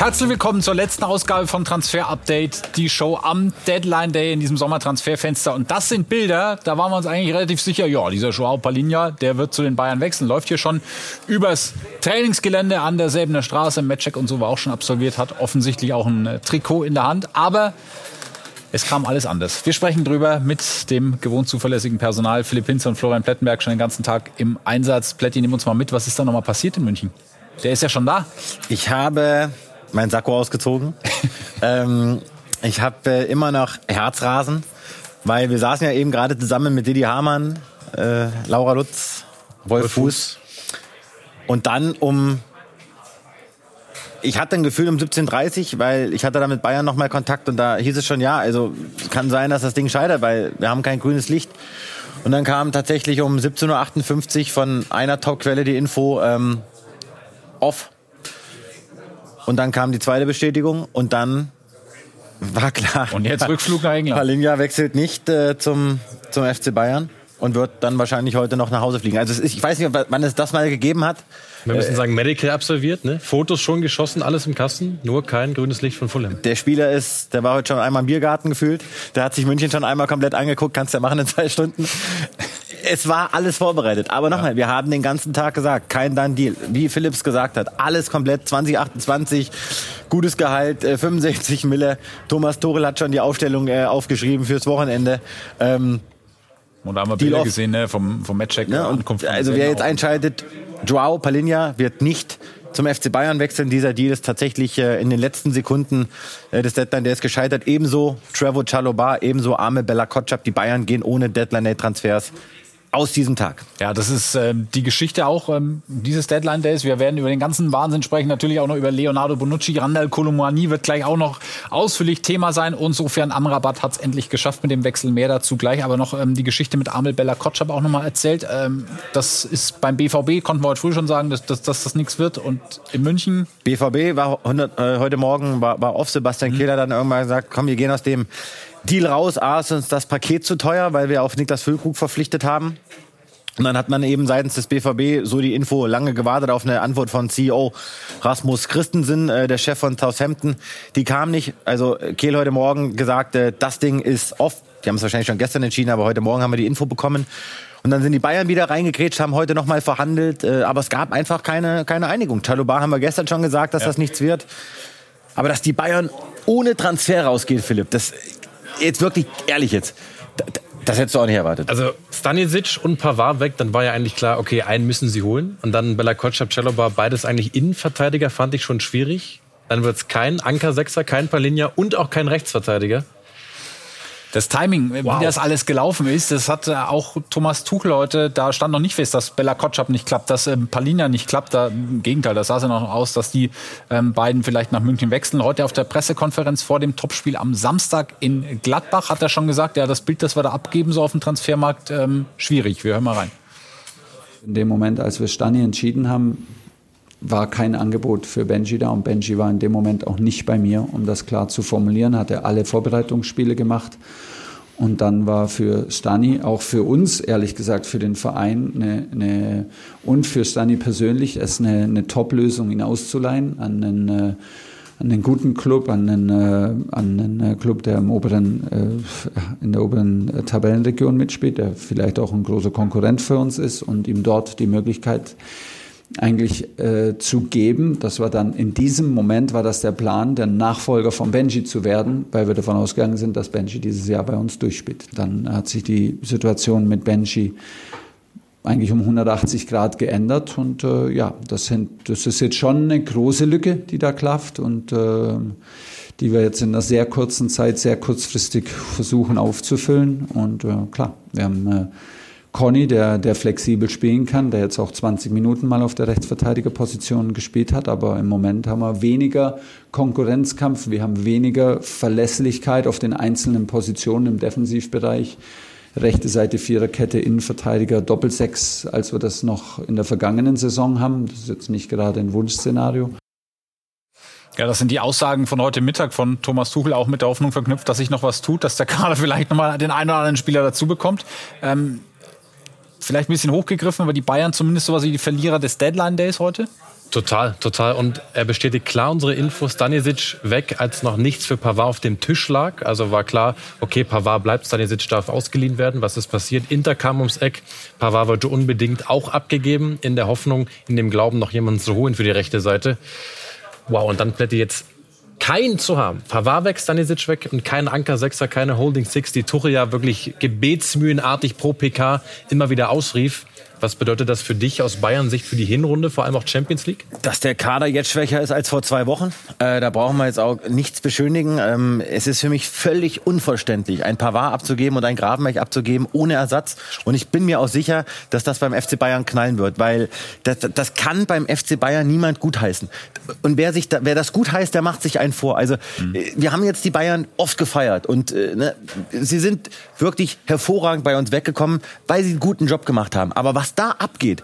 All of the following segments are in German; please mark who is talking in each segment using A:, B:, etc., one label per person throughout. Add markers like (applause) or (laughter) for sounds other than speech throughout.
A: Herzlich willkommen zur letzten Ausgabe von Transfer Update, die Show am Deadline Day in diesem Sommertransferfenster. Und das sind Bilder, da waren wir uns eigentlich relativ sicher, ja, dieser Joao Palinha, der wird zu den Bayern wechseln, läuft hier schon übers Trainingsgelände an der Säbener Straße, Matchcheck und so war auch schon absolviert, hat offensichtlich auch ein äh, Trikot in der Hand, aber es kam alles anders. Wir sprechen drüber mit dem gewohnt zuverlässigen Personal. Philipp Hinze und Florian Plettenberg schon den ganzen Tag im Einsatz. Plätti, nimm uns mal mit. Was ist da nochmal passiert in München? Der ist ja schon da.
B: Ich habe mein Sakko ausgezogen. (laughs) ähm, ich habe äh, immer noch Herzrasen, weil wir saßen ja eben gerade zusammen mit Didi Hamann, äh, Laura Lutz, Wolf Fuß. Und dann um ich hatte ein Gefühl um 17.30 weil ich hatte da mit Bayern nochmal Kontakt und da hieß es schon, ja, also kann sein, dass das Ding scheitert, weil wir haben kein grünes Licht. Und dann kam tatsächlich um 17.58 Uhr von einer Top-Quelle die Info ähm, off. Und dann kam die zweite Bestätigung und dann war klar.
A: Und jetzt Rückflug nach England.
B: Palinja wechselt nicht äh, zum, zum FC Bayern und wird dann wahrscheinlich heute noch nach Hause fliegen. Also ist, ich weiß nicht, wann es das mal gegeben hat.
C: Wir müssen äh, sagen, Medical absolviert, ne? Fotos schon geschossen, alles im Kasten, nur kein grünes Licht von Fulham.
B: Der Spieler ist, der war heute schon einmal im Biergarten gefühlt. Der hat sich München schon einmal komplett angeguckt, kannst du ja machen in zwei Stunden es war alles vorbereitet. Aber nochmal, ja. wir haben den ganzen Tag gesagt, kein Done-Deal. Wie Philips gesagt hat, alles komplett 2028, gutes Gehalt, äh, 65 Mille. Thomas Torel hat schon die Aufstellung äh, aufgeschrieben fürs Wochenende.
A: Ähm, und da haben wir Bilder gesehen ne, vom, vom Matchcheck.
B: Ja, und also wer jetzt einschaltet, Joao Palinha wird nicht zum FC Bayern wechseln. Dieser Deal ist tatsächlich äh, in den letzten Sekunden äh, des Deadline, der ist gescheitert. Ebenso Trevor Chaloba, ebenso Arme Bella Kotschap. Die Bayern gehen ohne Deadline-Transfers aus diesem Tag.
A: Ja, das ist ähm, die Geschichte auch ähm, dieses Deadline Days. Wir werden über den ganzen Wahnsinn sprechen, natürlich auch noch über Leonardo Bonucci. Randall Colomani wird gleich auch noch ausführlich Thema sein. Und sofern Amrabat hat es endlich geschafft mit dem Wechsel. Mehr dazu gleich. Aber noch ähm, die Geschichte mit Amel Bella Kotschab auch nochmal erzählt. Ähm, das ist beim BVB, konnten wir heute früh schon sagen, dass, dass, dass das nichts wird. Und in München...
B: BVB war 100, äh, heute Morgen, war, war off. Sebastian mhm. Kehler dann irgendwann gesagt, komm, wir gehen aus dem Deal raus. A ist uns das Paket zu teuer, weil wir auf Niklas Füllkrug verpflichtet haben. Und dann hat man eben seitens des BVB so die Info lange gewartet auf eine Antwort von CEO Rasmus Christensen, äh, der Chef von Southampton. Die kam nicht. Also Kehl heute Morgen gesagt, äh, das Ding ist off. Die haben es wahrscheinlich schon gestern entschieden, aber heute Morgen haben wir die Info bekommen. Und dann sind die Bayern wieder reingekrätscht, haben heute nochmal verhandelt. Äh, aber es gab einfach keine, keine Einigung. Chalubar haben wir gestern schon gesagt, dass ja. das nichts wird. Aber dass die Bayern ohne Transfer rausgehen, Philipp, das jetzt wirklich ehrlich jetzt. Das hättest du auch nicht erwartet.
C: Also Stanisic und Pavard weg, dann war ja eigentlich klar, okay, einen müssen sie holen. Und dann Bella Kotschap, Celoba, beides eigentlich Innenverteidiger, fand ich schon schwierig. Dann wird es kein Anker-Sechser, kein Palinja und auch kein Rechtsverteidiger.
A: Das Timing, wow. wie das alles gelaufen ist, das hat äh, auch Thomas Tuchel heute, da stand noch nicht fest, dass Bella Kotschap nicht klappt, dass ähm, Palina nicht klappt. Da, Im Gegenteil, das sah ja noch aus, dass die ähm, beiden vielleicht nach München wechseln. Heute auf der Pressekonferenz vor dem Topspiel am Samstag in Gladbach hat er schon gesagt, ja, das Bild, das wir da abgeben, so auf dem Transfermarkt, ähm, schwierig. Wir hören mal rein.
D: In dem Moment, als wir Stani entschieden haben, war kein Angebot für Benji da und Benji war in dem Moment auch nicht bei mir, um das klar zu formulieren, hat er alle Vorbereitungsspiele gemacht. Und dann war für Stani, auch für uns, ehrlich gesagt, für den Verein eine, eine und für Stani persönlich, es eine, eine Top-Lösung, ihn auszuleihen an einen, äh, an einen guten Club, an einen, äh, an einen äh, Club, der im oberen, in der oberen Tabellenregion mitspielt, der vielleicht auch ein großer Konkurrent für uns ist und ihm dort die Möglichkeit eigentlich äh, zu geben. Das war dann in diesem Moment war das der Plan, der Nachfolger von Benji zu werden, weil wir davon ausgegangen sind, dass Benji dieses Jahr bei uns durchspielt. Dann hat sich die Situation mit Benji eigentlich um 180 Grad geändert und äh, ja, das, sind, das ist jetzt schon eine große Lücke, die da klafft und äh, die wir jetzt in einer sehr kurzen Zeit, sehr kurzfristig versuchen aufzufüllen und äh, klar, wir haben äh, Conny, der, der flexibel spielen kann, der jetzt auch 20 Minuten mal auf der Rechtsverteidigerposition gespielt hat. Aber im Moment haben wir weniger Konkurrenzkampf, wir haben weniger Verlässlichkeit auf den einzelnen Positionen im Defensivbereich. Rechte Seite Viererkette, Innenverteidiger, Doppelsechs, als wir das noch in der vergangenen Saison haben. Das ist jetzt nicht gerade ein Wunschszenario.
A: Ja, das sind die Aussagen von heute Mittag von Thomas Tuchel auch mit der Hoffnung verknüpft, dass sich noch was tut, dass der Kader vielleicht nochmal den einen oder anderen Spieler dazu bekommt. Ähm, vielleicht ein bisschen hochgegriffen, aber die Bayern zumindest sowas wie die Verlierer des Deadline Days heute?
C: Total, total. Und er bestätigt klar unsere Infos. Stanisic weg, als noch nichts für Pavard auf dem Tisch lag. Also war klar, okay, Pavard bleibt, Stanisic darf ausgeliehen werden. Was ist passiert? Inter kam ums Eck. Pavard wollte unbedingt auch abgegeben, in der Hoffnung, in dem Glauben, noch jemanden zu holen für die rechte Seite. Wow, und dann plätti jetzt keinen zu haben. Pavard weg, Stanisic weg und kein Anker Sechser, keine Holding Six, die Tuche ja wirklich gebetsmühlenartig pro PK immer wieder ausrief. Was bedeutet das für dich aus Bayern-Sicht für die Hinrunde, vor allem auch Champions League?
B: Dass der Kader jetzt schwächer ist als vor zwei Wochen, äh, da brauchen wir jetzt auch nichts beschönigen. Ähm, es ist für mich völlig unverständlich, ein Pavard abzugeben und ein Gravenberg abzugeben ohne Ersatz. Und ich bin mir auch sicher, dass das beim FC Bayern knallen wird, weil das, das kann beim FC Bayern niemand gutheißen. Und wer, sich da, wer das gut heißt, der macht sich einen vor. Also mhm. wir haben jetzt die Bayern oft gefeiert und äh, ne, sie sind wirklich hervorragend bei uns weggekommen, weil sie einen guten Job gemacht haben. Aber was da abgeht,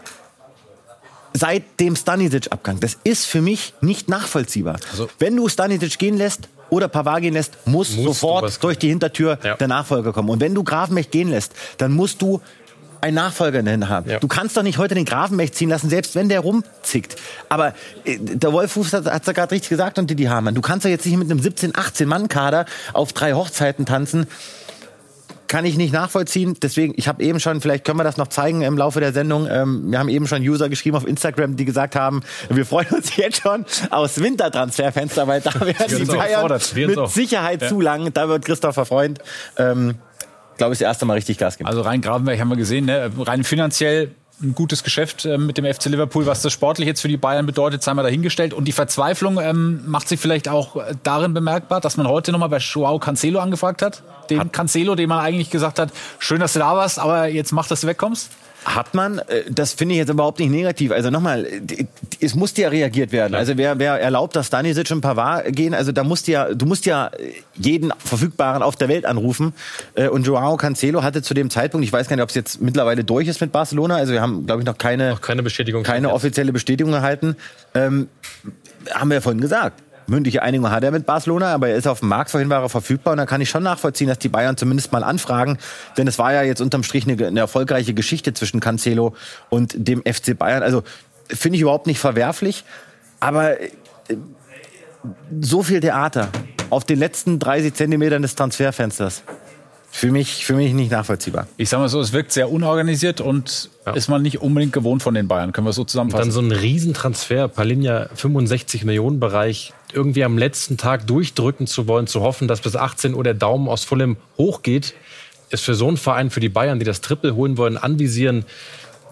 B: seit dem Stanisic-Abgang, das ist für mich nicht nachvollziehbar. Also, Wenn du Stanisic gehen lässt oder Pavard gehen lässt, muss sofort durch die Hintertür ja. der Nachfolger kommen. Und wenn du Grafenmech gehen lässt, dann musst du einen Nachfolger in den haben. Ja. Du kannst doch nicht heute den Grafenmech ziehen lassen, selbst wenn der rumzickt. Aber äh, der Wolfhuf hat es gerade richtig gesagt und die Hamann. Du kannst doch jetzt nicht mit einem 17, 18 Mann Kader auf drei Hochzeiten tanzen kann ich nicht nachvollziehen. Deswegen, ich habe eben schon, vielleicht können wir das noch zeigen im Laufe der Sendung. Ähm, wir haben eben schon User geschrieben auf Instagram, die gesagt haben, wir freuen uns (laughs) jetzt schon aus Wintertransferfenster, weil da (laughs) werden die Bayern mit Sicherheit ja. zu lang. Da wird Christopher Freund, ähm, glaube ich, das erste Mal richtig Gas geben.
A: Also rein Gravenberg haben wir gesehen, ne? rein finanziell ein gutes Geschäft äh, mit dem FC Liverpool. Was das sportlich jetzt für die Bayern bedeutet, sei mal dahingestellt. Und die Verzweiflung ähm, macht sich vielleicht auch äh, darin bemerkbar, dass man heute nochmal bei Joao Cancelo angefragt hat. Den hat Cancelo, dem man eigentlich gesagt hat, schön, dass du da warst, aber jetzt mach, dass du wegkommst.
B: Hat man, äh, das finde ich jetzt überhaupt nicht negativ. Also nochmal, es musste ja reagiert werden. Also wer, wer erlaubt, dass Stanisic und Pavard gehen, also da musst ja, du musst ja jeden Verfügbaren auf der Welt anrufen. Äh, und Joao Cancelo hatte zu dem Zeitpunkt, ich weiß gar nicht, ob es jetzt mittlerweile durch ist mit Barcelona, also wir haben, glaube ich, noch keine, noch
C: keine Bestätigung,
B: keine offizielle Bestätigung erhalten. Ähm, haben wir ja vorhin gesagt mündliche Einigung hat er mit Barcelona, aber er ist auf dem Markt, vorhin war er verfügbar und da kann ich schon nachvollziehen, dass die Bayern zumindest mal anfragen, denn es war ja jetzt unterm Strich eine, eine erfolgreiche Geschichte zwischen Cancelo und dem FC Bayern. Also finde ich überhaupt nicht verwerflich, aber äh, so viel Theater auf den letzten 30 Zentimetern des Transferfensters. Für mich, für mich nicht nachvollziehbar.
A: Ich sage mal so, es wirkt sehr unorganisiert und ja. ist man nicht unbedingt gewohnt von den Bayern. Können wir so zusammenfassen?
C: Und dann so ein Riesentransfer, Palinja 65 Millionen Bereich, irgendwie am letzten Tag durchdrücken zu wollen, zu hoffen, dass bis 18 Uhr der Daumen aus Fulham hochgeht, ist für so einen Verein, für die Bayern, die das Triple holen wollen, anvisieren,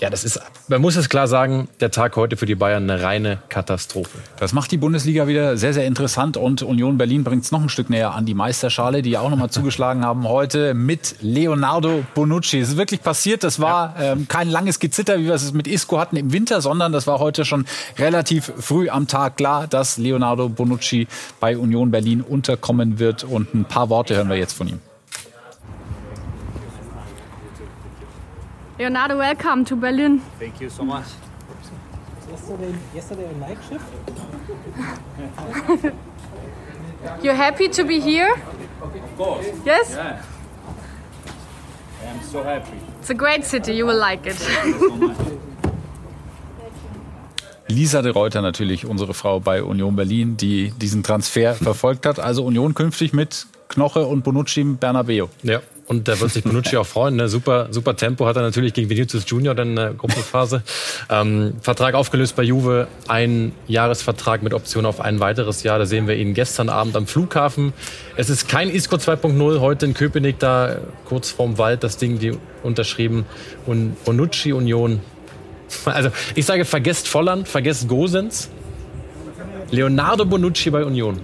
C: ja, das ist, man muss es klar sagen, der Tag heute für die Bayern eine reine Katastrophe.
A: Das macht die Bundesliga wieder sehr, sehr interessant und Union Berlin bringt es noch ein Stück näher an die Meisterschale, die ja auch nochmal (laughs) zugeschlagen haben heute mit Leonardo Bonucci. Es ist wirklich passiert, das war ja. ähm, kein langes Gezitter, wie wir es mit Isco hatten im Winter, sondern das war heute schon relativ früh am Tag klar, dass Leonardo Bonucci bei Union Berlin unterkommen wird und ein paar Worte hören wir jetzt von ihm.
E: Leonardo, welcome to Berlin.
F: Thank you so much.
E: Yesterday, yesterday a night shift. (laughs) You're happy to be here?
F: Of course.
E: Yes?
F: Yeah. I am so happy.
E: It's a great city, you will like it.
A: Lisa de Reuter natürlich, unsere Frau bei Union Berlin, die diesen Transfer verfolgt hat. Also Union künftig mit Knoche und Bonucci im Bernabeu.
C: Ja. Und da wird sich Bonucci auch freuen. Ne? Super, super Tempo hat er natürlich gegen Vinicius Junior dann in der Gruppenphase. Ähm, Vertrag aufgelöst bei Juve, ein Jahresvertrag mit Option auf ein weiteres Jahr. Da sehen wir ihn gestern Abend am Flughafen. Es ist kein Isco 2.0 heute in Köpenick da kurz vorm Wald das Ding die unterschrieben und Bonucci Union. Also ich sage, vergesst Volland, vergesst Gosens. Leonardo Bonucci bei Union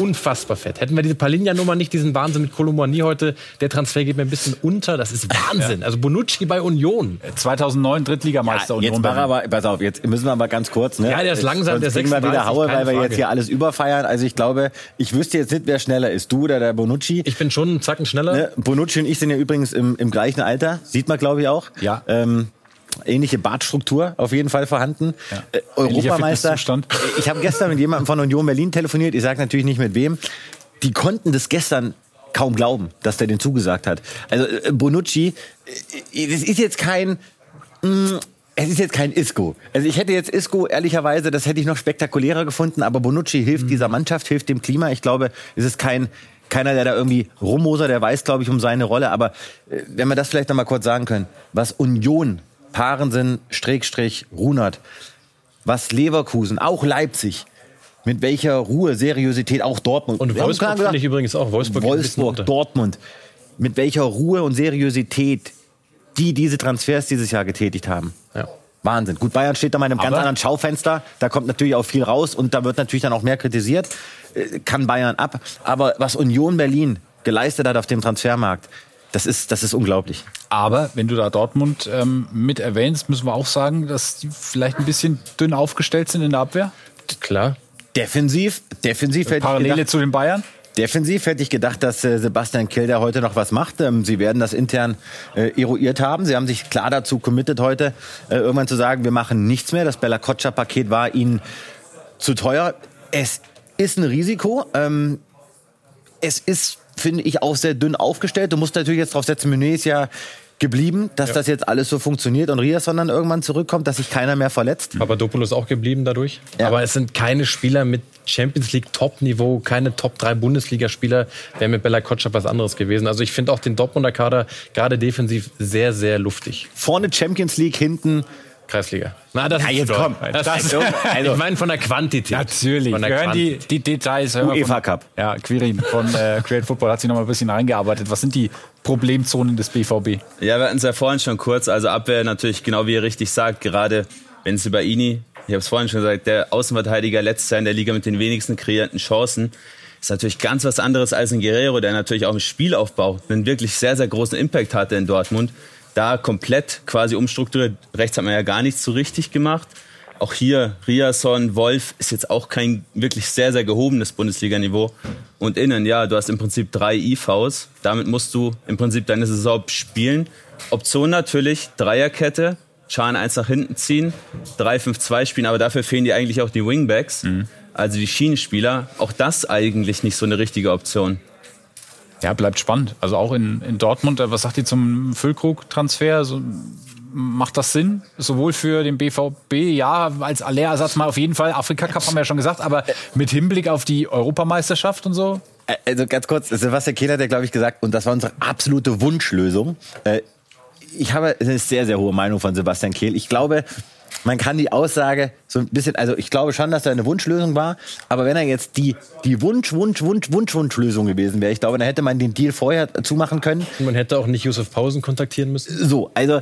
C: unfassbar fett. Hätten wir diese Palinja-Nummer nicht, diesen Wahnsinn mit Kolomani heute, der Transfer geht mir ein bisschen unter. Das ist Wahnsinn. Ja. Also Bonucci bei Union.
A: 2009 Drittligameister
B: ja, Union. Jetzt aber, pass auf, jetzt müssen wir aber ganz kurz. Ne?
C: Ja, der ist langsam,
B: der 36, wir wieder Haue, weil wir Frage. jetzt hier alles überfeiern. Also ich glaube, ich wüsste jetzt nicht, wer schneller ist. Du oder der Bonucci?
C: Ich bin schon einen Zacken schneller. Ne?
B: Bonucci und ich sind ja übrigens im, im gleichen Alter. Sieht man, glaube ich, auch.
A: Ja.
B: Ähm, ähnliche Bartstruktur auf jeden Fall vorhanden. Ja. Äh, Europameister. Ich habe gestern mit jemandem von Union Berlin telefoniert. Ich sage natürlich nicht mit wem. Die konnten das gestern kaum glauben, dass der den zugesagt hat. Also äh, Bonucci, äh, das ist jetzt kein, mh, mm, es ist jetzt kein Isco. Also ich hätte jetzt Isco, ehrlicherweise, das hätte ich noch spektakulärer gefunden, aber Bonucci hilft
C: Mhm.
B: dieser Mannschaft, hilft dem Klima. Ich glaube, es ist kein, keiner, der da irgendwie rummosert, der weiß, glaube ich, um seine Rolle. Aber wenn wir das vielleicht noch mal kurz sagen können, was Union, Parensen, Strickstrich, Runert, was Leverkusen, auch Leipzig, mit welcher Ruhe, Seriosität, auch Dortmund.
C: Und Wolfsburg
B: gesagt,
C: finde ich übrigens auch. Wolfsburg,
B: Wolfsburg. Dortmund, mit welcher Ruhe und Seriosität die diese Transfers dieses Jahr getätigt haben.
C: Ja.
B: Wahnsinn. Gut, Bayern steht da mal in einem ganz
A: Aber-
B: anderen Schaufenster. Da kommt natürlich auch viel raus und da wird natürlich dann auch mehr kritisiert. Äh, Kann Bayern ab. Aber was Union Berlin geleistet hat auf dem Transfermarkt, das ist, das ist unglaublich.
A: Aber wenn du da Dortmund ähm, mit erwähnst, müssen wir auch sagen, dass die vielleicht ein bisschen dünn aufgestellt sind in der Abwehr.
C: Klar.
B: Defensiv, defensiv hätte ich
A: Parallele
B: gedacht,
A: zu den Bayern.
B: defensiv hätte ich gedacht, dass äh, Sebastian Kilder heute noch was macht. Ähm, sie werden das intern äh, eruiert haben. Sie haben sich klar dazu committed heute, äh, irgendwann zu sagen, wir machen nichts mehr. Das Bella Kotscher-Paket war ihnen zu teuer. Es ist ein Risiko. Ähm, es ist, finde ich, auch sehr dünn aufgestellt. Du musst natürlich jetzt drauf setzen, Meunier ist ja geblieben, dass das jetzt alles so funktioniert und Riasson dann irgendwann zurückkommt, dass sich keiner mehr verletzt.
C: Papadopoulos auch geblieben dadurch.
B: Ja.
C: Aber es sind keine Spieler mit Champions League Top-Niveau, keine Top 3 Bundesligaspieler. Wäre mit Bella Kotschap was anderes gewesen. Also ich finde auch den Dortmunder Kader gerade defensiv sehr, sehr luftig.
B: Vorne Champions League, hinten
C: Kreisliga. Na, das
B: Ja,
C: ist
B: jetzt komm.
C: Das,
B: Das-
C: also,
B: also-
C: ich meine von der Quantität.
A: Natürlich.
C: Von
A: Wir
C: der
A: hören die,
C: Quantität.
A: die Details. hören wir
B: UEFA
A: von-
B: Cup.
A: Ja, Quirin von äh, Create Football hat sich noch mal ein bisschen reingearbeitet. Was sind die Problemzonen des BVB?
G: Ja, wir hatten es ja vorhin schon kurz. Also Abwehr natürlich, genau wie ihr richtig sagt, gerade wenn es über Ini, ich habe es vorhin schon gesagt, der Außenverteidiger letztes Jahr in der Liga mit den wenigsten kreierten Chancen, ist natürlich ganz was anderes als ein Guerrero, der natürlich auch im Spielaufbau einen wirklich sehr, sehr großen Impact hatte in Dortmund. Da komplett quasi umstrukturiert. Rechts hat man ja gar nichts so richtig gemacht. Auch hier, Riasson, Wolf ist jetzt auch kein wirklich sehr, sehr gehobenes Bundesliganiveau. Und innen, ja, du hast im Prinzip drei IVs. Damit musst du im Prinzip deine Saison spielen. Option natürlich, Dreierkette, Chan eins nach hinten ziehen, 3-5-2 spielen, aber dafür fehlen dir eigentlich auch die Wingbacks. Also die Schienenspieler. Auch das eigentlich nicht so eine richtige Option.
A: Ja, bleibt spannend. Also auch in, in Dortmund, äh, was sagt ihr zum Füllkrug-Transfer? So, macht das Sinn? Sowohl für den BVB, ja, als Allerersatz mal auf jeden Fall. Afrika-Cup haben wir ja schon gesagt, aber mit Hinblick auf die Europameisterschaft und so?
B: Also ganz kurz, Sebastian Kehl hat ja, glaube ich, gesagt, und das war unsere absolute Wunschlösung. Äh, Ich habe eine sehr, sehr hohe Meinung von Sebastian Kehl. Ich glaube, man kann die Aussage so ein bisschen, also ich glaube schon, dass da eine Wunschlösung war, aber wenn er jetzt die, die Wunsch, Wunsch, Wunsch, Wunsch, Wunschlösung gewesen wäre, ich glaube, dann hätte man den Deal vorher zumachen können.
C: Man hätte auch nicht Josef Pausen kontaktieren müssen.
B: So, also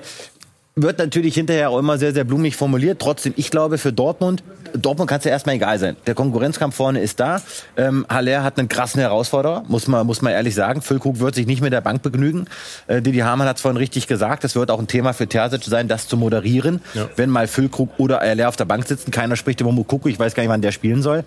B: wird natürlich hinterher auch immer sehr, sehr blumig formuliert. Trotzdem, ich glaube, für Dortmund, Dortmund kann es ja erstmal egal sein. Der Konkurrenzkampf vorne ist da. Ähm, Haller hat einen krassen Herausforderer, muss man, muss man ehrlich sagen. Füllkrug wird sich nicht mit der Bank begnügen. Äh, Didi Hamann hat es vorhin richtig gesagt. Es wird auch ein Thema für Terzic sein, das zu moderieren. Wenn mal Füllkrug oder Haller auf der Bank sitzen. Keiner spricht über Mukoko. Ich weiß gar nicht, wann der spielen soll.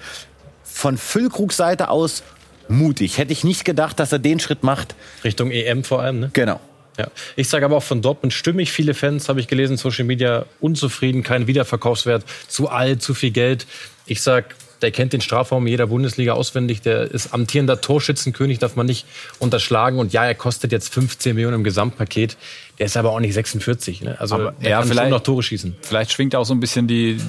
B: Von Füllkrugs Seite aus mutig. Hätte ich nicht gedacht, dass er den Schritt macht.
C: Richtung EM vor allem, ne?
B: Genau.
C: Ja. Ich sage aber auch von Dortmund stimmig. Viele Fans, habe ich gelesen, Social Media unzufrieden, kein Wiederverkaufswert, zu alt, zu viel Geld. Ich sag, der kennt den Strafraum jeder Bundesliga auswendig. Der ist amtierender Torschützenkönig, darf man nicht unterschlagen. Und ja, er kostet jetzt 15 Millionen im Gesamtpaket. Der ist aber auch nicht 46. Ne? Also
A: Aber
C: der
A: ja,
C: kann
A: vielleicht-
C: noch Tore schießen.
A: Vielleicht schwingt auch so ein bisschen die,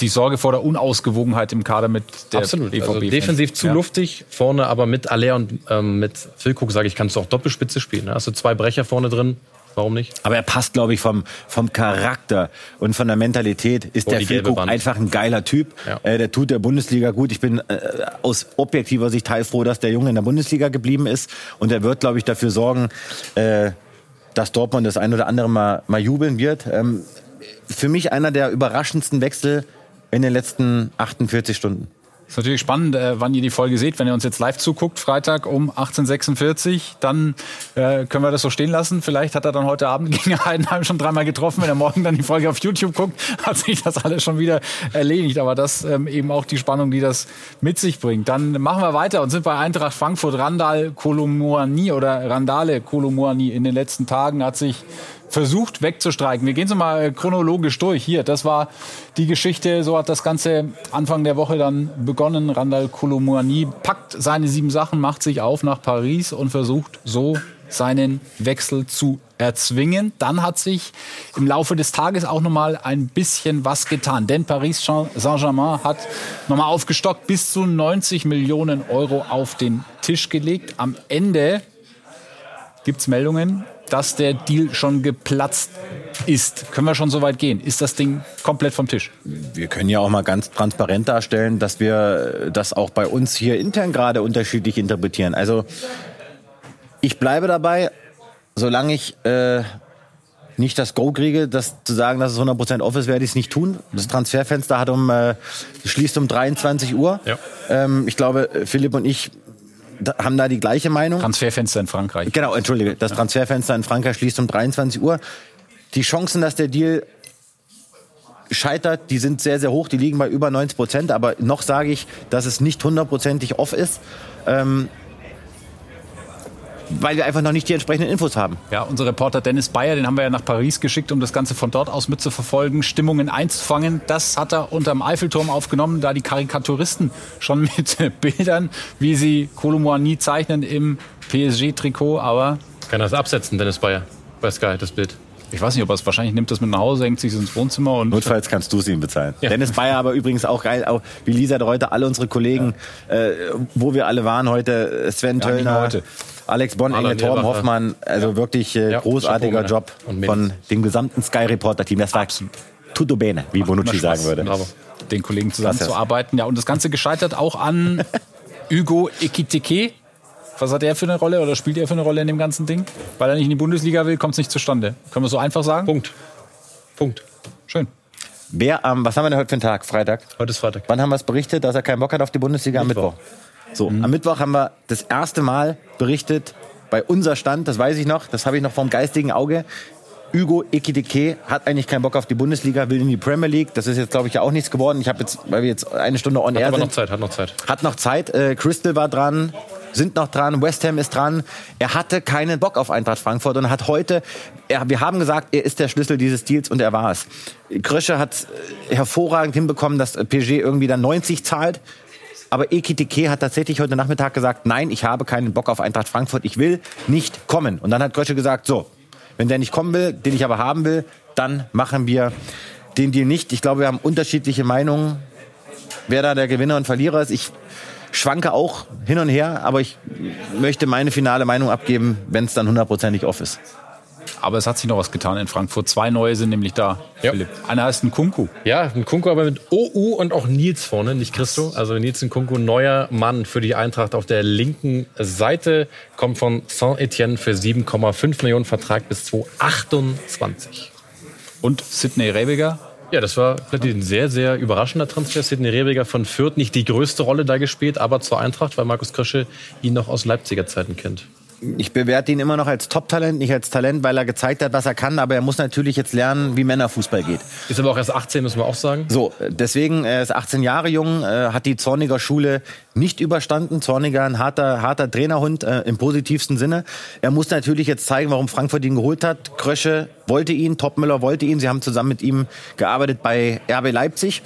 A: die Sorge vor der Unausgewogenheit im Kader mit der
C: Absolut.
A: BVB.
C: Also defensiv zu
A: Ja.
C: luftig, vorne aber mit Aller und ähm, mit Füllkrug, sage ich, kannst du auch Doppelspitze spielen. Ne? Hast du zwei Brecher vorne drin, warum nicht?
B: Aber er passt, glaube ich, vom, vom Charakter und von der Mentalität ist
C: Oh,
B: der
C: Wand.
B: einfach ein geiler Typ.
C: Ja.
B: Äh, der tut der Bundesliga gut. Ich bin äh, aus objektiver Sicht heilfroh, dass der Junge in der Bundesliga geblieben ist. Und er wird, glaube ich, dafür sorgen, äh, dass Dortmund das ein oder andere mal, mal jubeln wird. Ähm, für mich einer der überraschendsten Wechsel in den letzten 48 Stunden.
A: Ist natürlich spannend, äh, wann ihr die Folge seht. Wenn ihr uns jetzt live zuguckt, Freitag um 18.46 dann äh, können wir das so stehen lassen. Vielleicht hat er dann heute Abend (laughs) gegen Heidenheim schon dreimal getroffen. Wenn er morgen dann die Folge auf YouTube guckt, (laughs) hat sich das alles schon wieder erledigt. Aber das ähm, eben auch die Spannung, die das mit sich bringt. Dann machen wir weiter und sind bei Eintracht Frankfurt. Randall Kolomuani oder Randale Kolomuani in den letzten Tagen hat sich versucht wegzustreiken. Wir gehen so mal äh, chronologisch durch. Hier, das war die Geschichte, so hat das Ganze Anfang der Woche dann begonnen. Randall Kolomuani packt seine sieben Sachen, macht sich auf nach Paris und versucht so seinen Wechsel zu erzwingen. Dann hat sich im Laufe des Tages auch nochmal ein bisschen was getan. Denn Paris Saint-Germain hat nochmal aufgestockt, bis zu 90 Millionen Euro auf den Tisch gelegt. Am Ende gibt es Meldungen, dass der Deal schon geplatzt ist. Können wir schon so weit gehen? Ist das Ding komplett vom Tisch?
B: Wir können ja auch mal ganz transparent darstellen, dass wir das auch bei uns hier intern gerade unterschiedlich interpretieren. Also ich bleibe dabei, solange ich äh, nicht das Go kriege, das zu sagen, dass es 100% off ist, werde ich es nicht tun. Das Transferfenster hat um, äh, schließt um 23 Uhr.
C: Ja.
B: Ähm, ich glaube, Philipp und ich haben da die gleiche Meinung.
A: Transferfenster in Frankreich.
B: Genau, entschuldige. Das Transferfenster in Frankreich schließt um 23 Uhr. Die Chancen, dass der Deal scheitert, die sind sehr, sehr hoch. Die liegen bei über 90 Prozent. Aber noch sage ich, dass es nicht hundertprozentig off ist. Ähm, weil wir einfach noch nicht die entsprechenden Infos haben.
A: Ja, unser Reporter Dennis Bayer, den haben wir ja nach Paris geschickt, um das Ganze von dort aus mitzuverfolgen, Stimmungen einzufangen. Das hat er unterm Eiffelturm aufgenommen, da die Karikaturisten schon (laughs) mit Bildern, wie sie Kolomouani zeichnen im PSG-Trikot, aber
C: Kann das absetzen, Dennis Bayer, bei Sky, das Bild.
A: ich weiß nicht, ob er es wahrscheinlich nimmt das mit nach Hause, hängt sich ins Wohnzimmer und
B: Notfalls kannst du es ihm bezahlen. Dennis Bayer aber übrigens auch geil, auch wie Lisa heute, alle unsere Kollegen, äh, wo wir alle waren heute, Sven
A: Ja, nicht nur
B: Töllner,
A: heute.
B: Alex Bonn,
C: Alan
B: Enge, Torben. Hoffmann, also wirklich äh,
C: Ja,
B: großartiger
C: Chapeau,
B: Job von dem gesamten Sky-Reporter-Team. Das war tutto bene, wie Bonucci
A: immer Spaß.
B: sagen würde.
C: Bravo.
A: den Kollegen zusammenzuarbeiten. Ja, und das Ganze gescheitert auch an (laughs) Hugo Ekitike. Was hat er für eine Rolle oder spielt er für eine Rolle in dem ganzen Ding? Weil er nicht in die Bundesliga will, kommt es nicht zustande. Können wir so einfach sagen?
C: Punkt. Punkt.
A: Schön.
B: Wer am, was haben wir denn heute für einen Tag? Freitag?
C: Heute ist Freitag.
B: Wann haben wir es berichtet, dass er keinen Bock hat auf die Bundesliga? Am
C: Mittwoch.
B: So, am Mittwoch haben wir das erste Mal berichtet, bei unser Stand, das weiß ich noch, das habe ich noch vom geistigen Auge. Hugo Ekidike hat eigentlich keinen Bock auf die Bundesliga, will in die Premier League. Das ist jetzt, glaube ich, ja auch nichts geworden. Ich habe jetzt, weil wir jetzt eine Stunde on
C: Hat
B: air
C: aber noch
B: sind,
C: Zeit, hat noch Zeit.
B: hat noch Zeit. Äh, Crystal war dran, sind noch dran, West Ham ist dran. Er hatte keinen Bock auf Eintracht Frankfurt und hat heute, er, wir haben gesagt, er ist der Schlüssel dieses Deals und er war es. Krösche hat äh, hervorragend hinbekommen, dass PSG irgendwie dann 90 zahlt. Aber Ekitike hat tatsächlich heute Nachmittag gesagt, nein, ich habe keinen Bock auf Eintracht Frankfurt, ich will nicht kommen. Und dann hat Krösche gesagt, so, wenn der nicht kommen will, den ich aber haben will, dann machen wir den Deal nicht. Ich glaube, wir haben unterschiedliche Meinungen, wer da der Gewinner und Verlierer ist. Ich schwanke auch hin und her, aber ich möchte meine finale Meinung abgeben, wenn es dann hundertprozentig off ist.
A: Aber es hat sich noch was getan in Frankfurt. Zwei neue sind nämlich da,
C: Ja.
A: Philipp. Einer heißt ein Kunku.
C: Ja, ein Kunku aber mit OU und auch Nils vorne, nicht Christo. Also Nils Kunku, neuer Mann für die Eintracht auf der linken Seite, kommt von Saint-Etienne für 7,5 Millionen Vertrag bis 2028.
A: Und Sidney Rebiger.
C: Ja, das war ein sehr, sehr überraschender Transfer. Sidney Rebiger von Fürth, nicht die größte Rolle da gespielt, aber zur Eintracht, weil Markus Krösche ihn noch aus Leipziger Zeiten kennt.
B: Ich bewerte ihn immer noch als Top-Talent, nicht als Talent, weil er gezeigt hat, was er kann, aber er muss natürlich jetzt lernen, wie Männerfußball geht.
C: Ist aber auch erst 18, müssen wir auch sagen.
B: So, deswegen, er ist 18 Jahre jung, äh, hat die Zorniger Schule nicht überstanden. Zorniger, ein harter, harter Trainerhund äh, im positivsten Sinne. Er muss natürlich jetzt zeigen, warum Frankfurt ihn geholt hat. Krösche wollte ihn, Topmüller wollte ihn. Sie haben zusammen mit ihm gearbeitet bei RB Leipzig.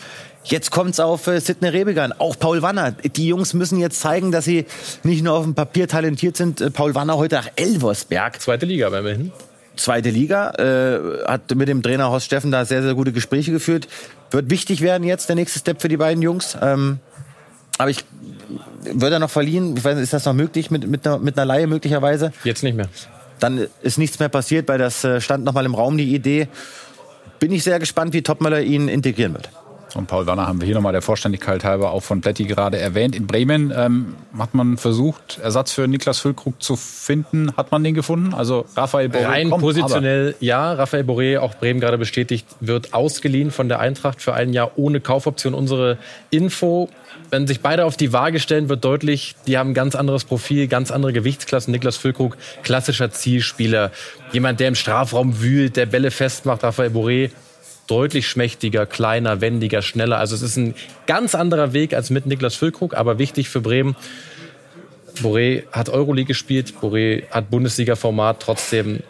B: Jetzt kommt's auf äh, Sidney Rebiger an, auch Paul Wanner. Die Jungs müssen jetzt zeigen, dass sie nicht nur auf dem Papier talentiert sind. Äh, Paul Wanner heute nach Elversberg
C: Zweite Liga, aber immerhin.
B: zweite Liga, äh, hat mit dem Trainer Horst Steffen da sehr, sehr gute Gespräche geführt. Wird wichtig werden jetzt, der nächste Step für die beiden Jungs. Ähm, aber ich würde er noch verliehen, ich weiß nicht, ist das noch möglich mit, mit, einer, mit einer Laie möglicherweise?
C: Jetzt nicht mehr.
B: Dann ist nichts mehr passiert, weil das äh, stand noch mal im Raum, die Idee. Bin ich sehr gespannt, wie Topmöller ihn integrieren wird.
A: Und Paul Werner haben wir hier nochmal der Vollständigkeit halber auch von Pletti gerade erwähnt. In Bremen ähm, hat man versucht, Ersatz für Niklas Füllkrug zu finden. Hat man den gefunden? Also Raphael Boré
C: Rein
A: kommt,
C: positionell ja. Raphael Boré, auch Bremen gerade bestätigt, wird ausgeliehen von der Eintracht für ein Jahr ohne Kaufoption. Unsere Info, wenn sich beide auf die Waage stellen, wird deutlich, die haben ein ganz anderes Profil, ganz andere Gewichtsklassen. Niklas Füllkrug, klassischer Zielspieler. Jemand, der im Strafraum wühlt, der Bälle festmacht. Raphael Boré, deutlich schmächtiger, kleiner, wendiger, schneller. Also es ist ein ganz anderer Weg als mit Niklas Füllkrug, aber wichtig für Bremen. Boré hat Euroleague gespielt, Boré hat Bundesliga-Format, trotzdem.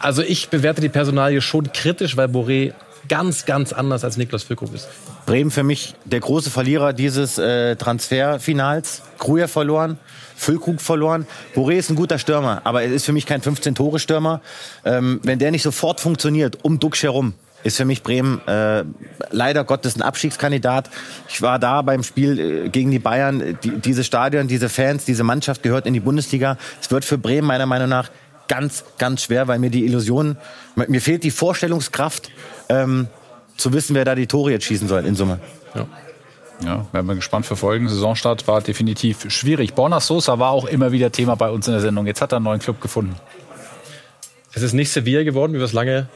C: Also ich bewerte die Personalie schon kritisch, weil Boré ganz, ganz anders als Niklas Füllkrug ist.
B: Bremen für mich der große Verlierer dieses äh, Transferfinals. Kruja verloren, Füllkrug verloren. Boré ist ein guter Stürmer, aber er ist für mich kein 15-Tore-Stürmer. Ähm, wenn der nicht sofort funktioniert, um Duxch herum, ist für mich Bremen äh, leider Gottes ein Abstiegskandidat. Ich war da beim Spiel äh, gegen die Bayern. Die, diese Stadion, diese Fans, diese Mannschaft gehört in die Bundesliga. Es wird für Bremen meiner Meinung nach ganz, ganz schwer, weil mir die Illusion, mir fehlt die Vorstellungskraft, ähm, zu wissen, wer da die Tore jetzt schießen soll in Summe.
A: Ja, werden wir gespannt verfolgen. Saisonstart war definitiv schwierig. Borna Sosa war auch immer wieder Thema bei uns in der Sendung. Jetzt hat er einen neuen Club gefunden.
C: Es ist nicht Sevilla geworden, wie wir es lange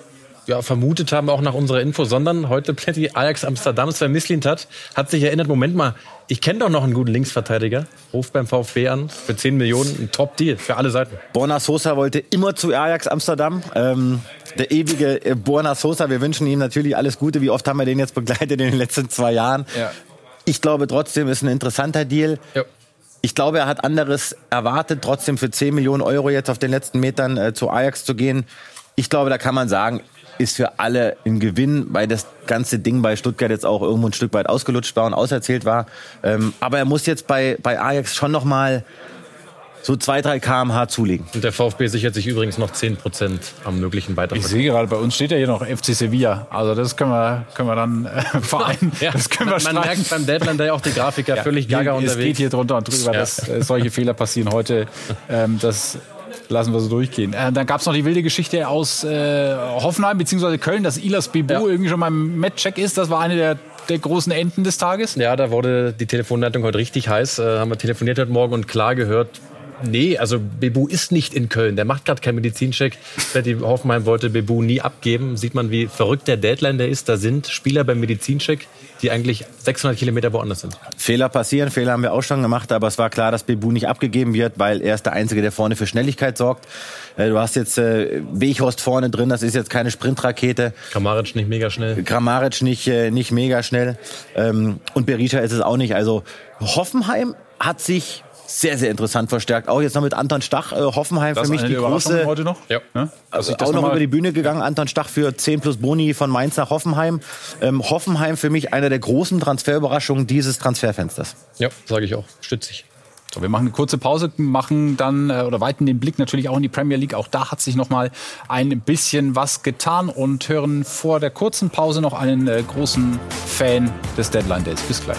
C: ja, vermutet haben, auch nach unserer Info, sondern heute Plätti Ajax Amsterdam. Sven Mislintat hat sich erinnert, Moment mal, ich kenne doch noch einen guten Linksverteidiger. Ruft beim VfB an, für 10 Millionen, ein Top-Deal für alle Seiten.
B: Borna Sosa wollte immer zu Ajax Amsterdam. Ähm, der ewige äh, Borna Sosa, wir wünschen ihm natürlich alles Gute. Wie oft haben wir den jetzt begleitet in den letzten zwei Jahren?
A: Ja.
B: Ich glaube trotzdem, ist ein interessanter Deal.
C: Ja.
B: Ich glaube, er hat anderes erwartet, trotzdem für 10 Millionen Euro jetzt auf den letzten Metern äh, zu Ajax zu gehen. Ich glaube, da kann man sagen, ist für alle ein Gewinn, weil das ganze Ding bei Stuttgart jetzt auch irgendwo ein Stück weit ausgelutscht war und auserzählt war. Ähm, aber er muss jetzt bei, bei Ajax schon noch mal so zwei, drei kmh zulegen.
C: Und der VfB sichert sich übrigens noch 10% am möglichen Beitrag.
A: Ich sehe gerade, bei uns steht ja hier noch FC Sevilla. Also das können wir, können wir dann äh, (laughs) vereinen.
C: Ja,
A: das können wir
C: man, man
A: streichen.
C: merkt beim Deadline Day auch die Grafiker völlig
A: Hier-
C: gaga
A: Es geht
C: unterwegs.
A: hier drunter und drüber,
C: Ja.
A: dass äh, solche Fehler passieren heute. Ähm, das lassen wir so durchgehen. Äh, dann gab es noch die wilde Geschichte aus äh, Hoffenheim bzw. Köln, dass Ilas Bibu
C: Ja.
A: irgendwie schon beim Matchcheck ist. Das war eine der, der großen Enden des Tages.
C: Ja, da wurde die Telefonleitung heute richtig heiß. Äh, haben wir telefoniert heute Morgen und klar gehört, nee, also Bebu ist nicht in Köln. Der macht gerade keinen Medizincheck. Die Hoffenheim wollte Bebu nie abgeben. Sieht man, wie verrückt der Deadline der ist. Da sind Spieler beim Medizincheck, die eigentlich 600 Kilometer woanders sind.
B: Fehler passieren, Fehler haben wir auch schon gemacht, aber es war klar, dass Bebu nicht abgegeben wird, weil er ist der Einzige, der vorne für Schnelligkeit sorgt. Äh, Du hast jetzt äh, Weghorst vorne drin, das ist jetzt keine Sprintrakete.
C: Kramaric nicht mega schnell.
B: Grammaric nicht, äh, nicht mega schnell. Ähm, und Berisha ist es auch nicht. Also Hoffenheim hat sich sehr, sehr interessant verstärkt. Auch jetzt noch mit Anton Stach. Äh, Hoffenheim
A: Das
B: für mich
A: eine
B: die große.
A: heute noch.
C: Ja.
A: Ne?
B: Also auch noch
A: mal-
B: über die Bühne gegangen, Anton Stach für 10 plus Boni von Mainz nach Hoffenheim. Ähm, Hoffenheim für mich einer der großen Transferüberraschungen dieses Transferfensters.
C: Ja, sage ich auch. Stützig.
A: So, wir machen eine kurze Pause, machen dann äh, oder weiten den Blick natürlich auch in die Premier League. Auch da hat sich noch mal ein bisschen was getan und hören vor der kurzen Pause noch einen äh, großen Fan des Deadline Days. Bis gleich.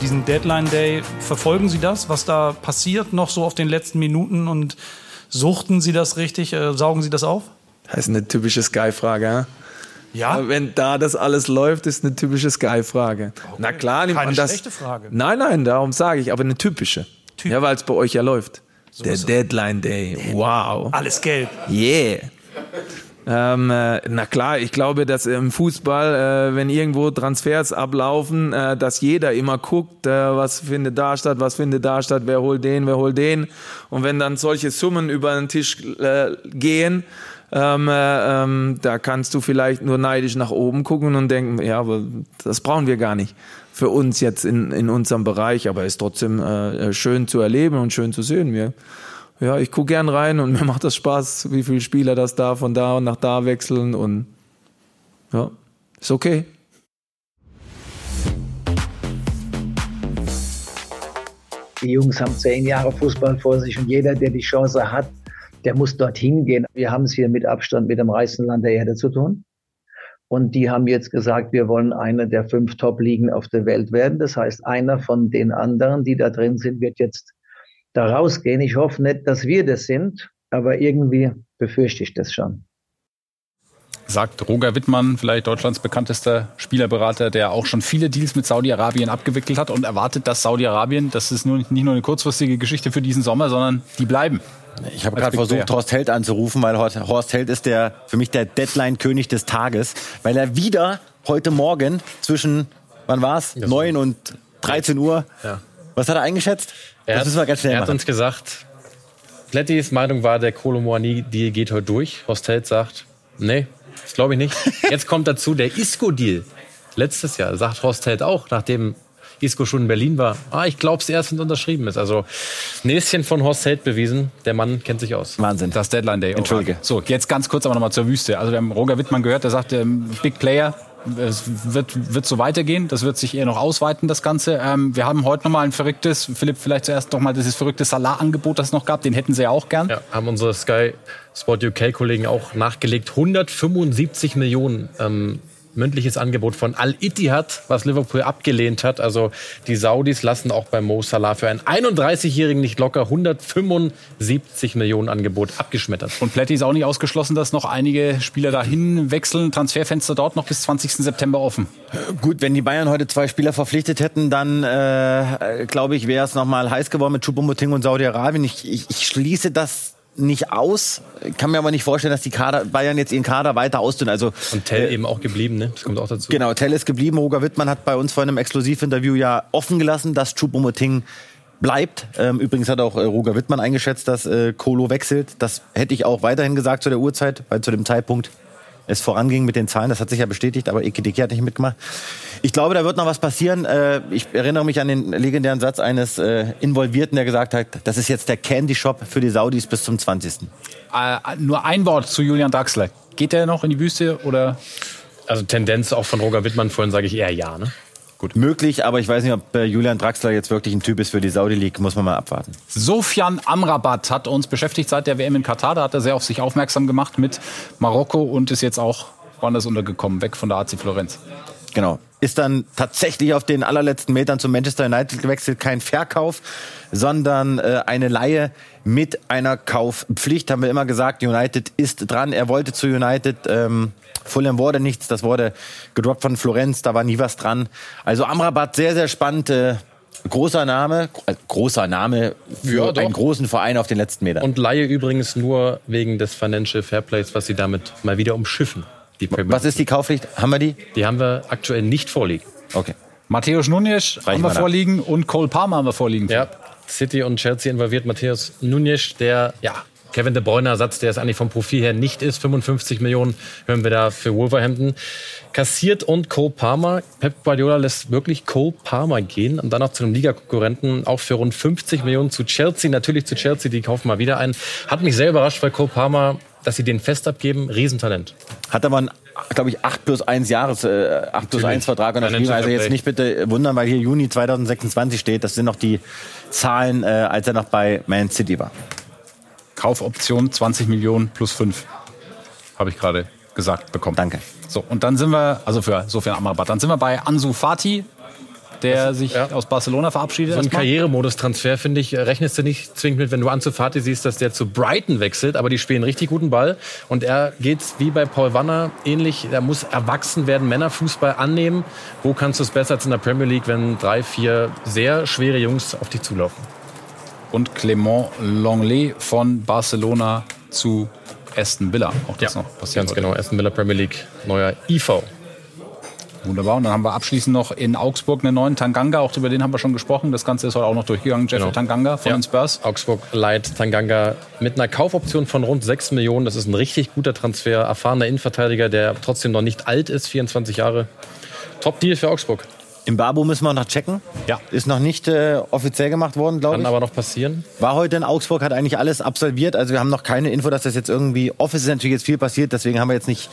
H: Diesen Deadline Day, verfolgen Sie das, was da passiert, noch so auf den letzten Minuten und suchten Sie das richtig, äh, saugen Sie das auf?
I: Das ist eine typische Sky-Frage. Ja?
H: Ja.
I: Wenn da das alles läuft, ist eine typische Sky-Frage. Na klar, nimmt
H: Keine
I: man das.
H: schlechte Frage.
I: Nein, nein, darum sage ich, aber eine typische. Ja, weil es bei euch ja läuft. Der Deadline Day. Wow.
H: Alles gelb.
I: Yeah. Ähm, äh, na klar, ich glaube, dass im Fußball, äh, wenn irgendwo Transfers ablaufen, äh, dass jeder immer guckt, äh, was findet da statt, was findet da statt, wer holt den, wer holt den. Und wenn dann solche Summen über den Tisch äh, gehen, ähm, äh, ähm, da kannst du vielleicht nur neidisch nach oben gucken und denken, ja, aber das brauchen wir gar nicht für uns jetzt in, in unserem Bereich, aber ist trotzdem schön zu erleben und schön zu sehen. Wir, ja, ich gucke gern rein und (laughs) mir macht das Spaß, wie viele Spieler das da von da und nach da wechseln und ja, ist okay.
J: Die Jungs haben zehn Jahre Fußball vor sich und jeder, der die Chance hat, der muss dorthin gehen. Wir haben es hier mit Abstand mit dem reichsten Land der Erde zu tun. Und die haben jetzt gesagt, wir wollen eine der fünf Top-Ligen auf der Welt werden. Das heißt, einer von den anderen, die da drin sind, wird jetzt da rausgehen. Ich hoffe nicht, dass wir das sind, aber irgendwie befürchte ich das schon.
A: Sagt Roger Wittmann, vielleicht Deutschlands bekanntester Spielerberater, der auch schon viele Deals mit Saudi-Arabien abgewickelt hat und erwartet, dass Saudi-Arabien, das ist nur, nicht nur eine kurzfristige Geschichte für diesen Sommer, sondern die bleiben.
B: Ich habe gerade versucht. Horst Held anzurufen, weil Horst Horst Held ist der für mich der Deadline-König des Tages, weil er wieder heute Morgen zwischen, wann war's, 9 und 13 Uhr,
C: Ja.
B: was hat er eingeschätzt?
C: Er
B: das
C: hat,
B: ganz schnell
C: er hat uns gesagt, Plettis Meinung war, der Kolomoani-Deal geht heute durch. Horst Held sagt, nee, das glaube ich nicht. (laughs) Jetzt kommt dazu der Isco-Deal. Letztes Jahr sagt Horst Held auch, nachdem Isco schon in Berlin war. Ah, ich glaube es erst, wenn es unterschrieben ist. Also Näschen von Horst Held bewiesen. Der Mann kennt sich aus.
B: Wahnsinn.
A: Das Deadline Day.
B: Entschuldige.
A: So, jetzt ganz kurz aber nochmal zur Wüste. Also wir haben Roger Wittmann gehört, der sagt, ähm, Big Player, es wird, wird so weitergehen. Das wird sich eher noch ausweiten, das Ganze. Ähm, wir haben heute nochmal ein verrücktes, Philipp, vielleicht zuerst noch mal dieses verrückte Salah-Angebot, das es noch gab. Den hätten sie ja auch gern.
C: Ja, haben unsere Sky Sport UK-Kollegen auch nachgelegt. 175 Millionen ähm, mündliches Angebot von Al-Ittihad, was Liverpool abgelehnt hat. Also die Saudis lassen auch bei Mo Salah für einen 31-Jährigen nicht locker 175 Millionen Angebot abgeschmettert.
A: Und Pletti ist auch nicht ausgeschlossen, dass noch einige Spieler dahin wechseln. Transferfenster dort noch bis 20. September offen.
B: Gut, wenn die Bayern heute zwei Spieler verpflichtet hätten, dann äh, glaube ich, wäre es nochmal heiß geworden mit Choupo-Moting und Saudi-Arabien. Ich, ich, ich schließe das nicht aus, kann mir aber nicht vorstellen, dass die Kader, Bayern jetzt ihren Kader weiter ausdünnen. Also,
C: Und Tell eben auch geblieben, ne? Das kommt auch dazu.
B: Genau, Tell ist geblieben. Roger Wittmann hat bei uns vor einem Exklusivinterview ja offen gelassen, dass Choupo-Moting bleibt. Ähm, übrigens hat auch äh, Roger Wittmann eingeschätzt, dass äh, Kolo wechselt. Das hätte ich auch weiterhin gesagt zu der Uhrzeit, weil zu dem Zeitpunkt es voranging mit den Zahlen. Das hat sich ja bestätigt, aber Ekedeki hat nicht mitgemacht. Ich glaube, da wird noch was passieren. Äh, ich erinnere mich an den legendären Satz eines äh, Involvierten, der gesagt hat, das ist jetzt der Candy Shop für die Saudis bis zum 20.
A: Äh, nur ein Wort zu Julian Draxler. Geht der noch in die Wüste oder?
C: Also Tendenz auch von Roger Wittmann vorhin sage ich eher ja, ne?
B: Gut. Möglich, aber ich weiß nicht, ob äh, Julian Draxler jetzt wirklich ein Typ ist für die Saudi League. Muss man mal abwarten.
A: Sofian Amrabat hat uns beschäftigt seit der WM in Katar. Da hat er sehr auf sich aufmerksam gemacht mit Marokko und ist jetzt auch woanders untergekommen, weg von der AC Florenz.
B: Genau. Ist dann tatsächlich auf den allerletzten Metern zu Manchester United gewechselt. Kein Verkauf, sondern äh, eine Laie mit einer Kaufpflicht. Haben wir immer gesagt, United ist dran. Er wollte zu United. Ähm, Fulham wurde nichts. Das wurde gedroppt von Florenz. Da war nie was dran. Also Amrabat, sehr, sehr spannend. Äh, großer Name. Äh, großer Name für
C: Ja,
B: einen großen Verein auf den letzten Metern.
C: Und Laie übrigens nur wegen des Financial Fairplays, was sie damit mal wieder umschiffen.
B: Was ist die Kaufpflicht? Haben wir die?
C: Die haben wir aktuell nicht vorliegen.
B: Okay.
A: Matthäus Nunes haben wir vorliegen und Cole Palmer haben wir vorliegen.
C: Ja, City und Chelsea involviert Matthäus Nunez, der, ja, Kevin De Bruyne Ersatz, der es eigentlich vom Profil her nicht ist. 55 Millionen hören wir da für Wolverhampton. Kassiert und Cole Palmer. Pep Guardiola lässt wirklich Cole Palmer gehen und dann auch zu einem Ligakonkurrenten, auch für rund 50 Millionen zu Chelsea. Natürlich zu Chelsea, die kaufen mal wieder ein. Hat mich sehr überrascht, weil Cole Palmer, dass sie den fest abgeben, Riesentalent.
B: Hat aber einen, glaube ich, 8 plus 1 Jahres, äh, 8 plus 1 Vertrag unterschrieben.
C: Financial
B: Also jetzt nicht bitte wundern, weil hier Juni 2026 steht. Das sind noch die Zahlen, äh, als er noch bei Man City war.
A: Kaufoption 20 Millionen plus 5. Habe ich gerade gesagt bekommen.
B: Danke.
A: So, und dann sind wir, also für Sofian Amrabat, dann sind wir bei Ansu Fati, der sich
C: ja.
A: aus Barcelona verabschiedet.
C: So ein. Karrieremodus-Transfer, finde ich, rechnest du nicht zwingend mit, wenn du Ansu Fati siehst, dass der zu Brighton wechselt, aber die spielen richtig guten Ball. Und er geht wie bei Paul Wanner ähnlich, er muss erwachsen werden, Männerfußball annehmen. Wo kannst du es besser als in der Premier League, wenn drei, vier sehr schwere Jungs auf dich zulaufen?
A: Und Clement Longley von Barcelona zu Aston Villa. Auch das noch passiert.
C: Ganz genau, Aston Villa Premier League, neuer IV.
A: Wunderbar. Und dann haben wir abschließend noch in Augsburg einen neuen Tanganga. Auch über den haben wir schon gesprochen. Das Ganze ist heute auch noch durchgegangen. Jeffrey
C: Genau.
A: Tanganga von
C: Ja.
A: den Spurs.
C: Augsburg Light Tanganga mit einer Kaufoption von rund 6 Millionen. Das ist ein richtig guter Transfer. Erfahrener Innenverteidiger, der trotzdem noch nicht alt ist, 24 Jahre. Top-Deal für Augsburg.
B: Im Babo müssen wir noch checken.
A: Ja.
B: Ist noch nicht äh, offiziell gemacht worden, glaube
C: Kann
B: ich.
C: aber noch passieren.
B: War heute in Augsburg, hat eigentlich alles absolviert. Also wir haben noch keine Info, dass das jetzt irgendwie office ist natürlich jetzt viel passiert. Deswegen haben wir jetzt nicht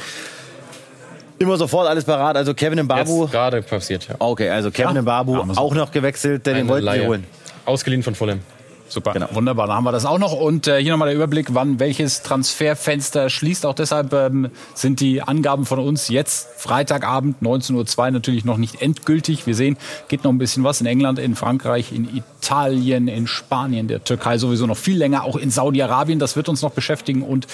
B: immer sofort alles parat. Also Kevin Mbabu.
C: Jetzt gerade passiert, ja.
B: Okay, also Kevin
A: Ja. Ja, muss-
B: auch noch gewechselt. Den
C: Eine
B: wollten
C: Leihe.
B: holen.
C: Ausgeliehen von Fulham.
A: Super,
B: Genau.
A: wunderbar. Dann haben wir das auch noch. Und äh, hier nochmal der Überblick, wann welches Transferfenster schließt. Auch deshalb ähm, sind die Angaben von uns jetzt Freitagabend 19.02 Uhr natürlich noch nicht endgültig. Wir sehen, geht noch ein bisschen was in England, in Frankreich, in Italien, in Spanien, der Türkei sowieso noch viel länger, auch in Saudi-Arabien. Das wird uns noch beschäftigen und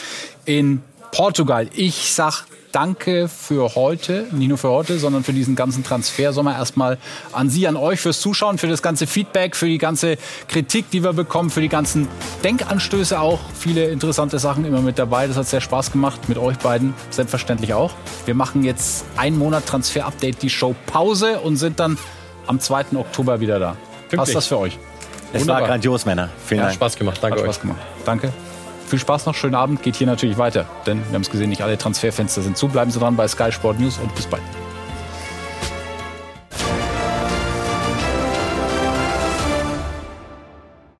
A: in Portugal. Ich sag Danke für heute, nicht nur für heute, sondern für diesen ganzen Transfersommer erstmal an Sie, an euch fürs Zuschauen, für das ganze Feedback, für die ganze Kritik, die wir bekommen, für die ganzen Denkanstöße auch. Viele interessante Sachen immer mit dabei. Das hat sehr Spaß gemacht mit euch beiden, selbstverständlich auch. Wir machen jetzt einen Monat Transfer-Update, die Show Pause und sind dann am 2. Oktober wieder da. Passt das für euch?
B: Es
C: Wunderbar.
B: war grandios, Männer. Vielen
C: Hat
B: Dank.
C: Spaß gemacht. Danke
A: Hat
C: euch.
A: Spaß gemacht. Danke. Viel Spaß noch, schönen Abend. Geht hier natürlich weiter, denn wir haben es gesehen, nicht alle Transferfenster sind zu. Bleiben Sie dran bei Sky Sport News und bis bald.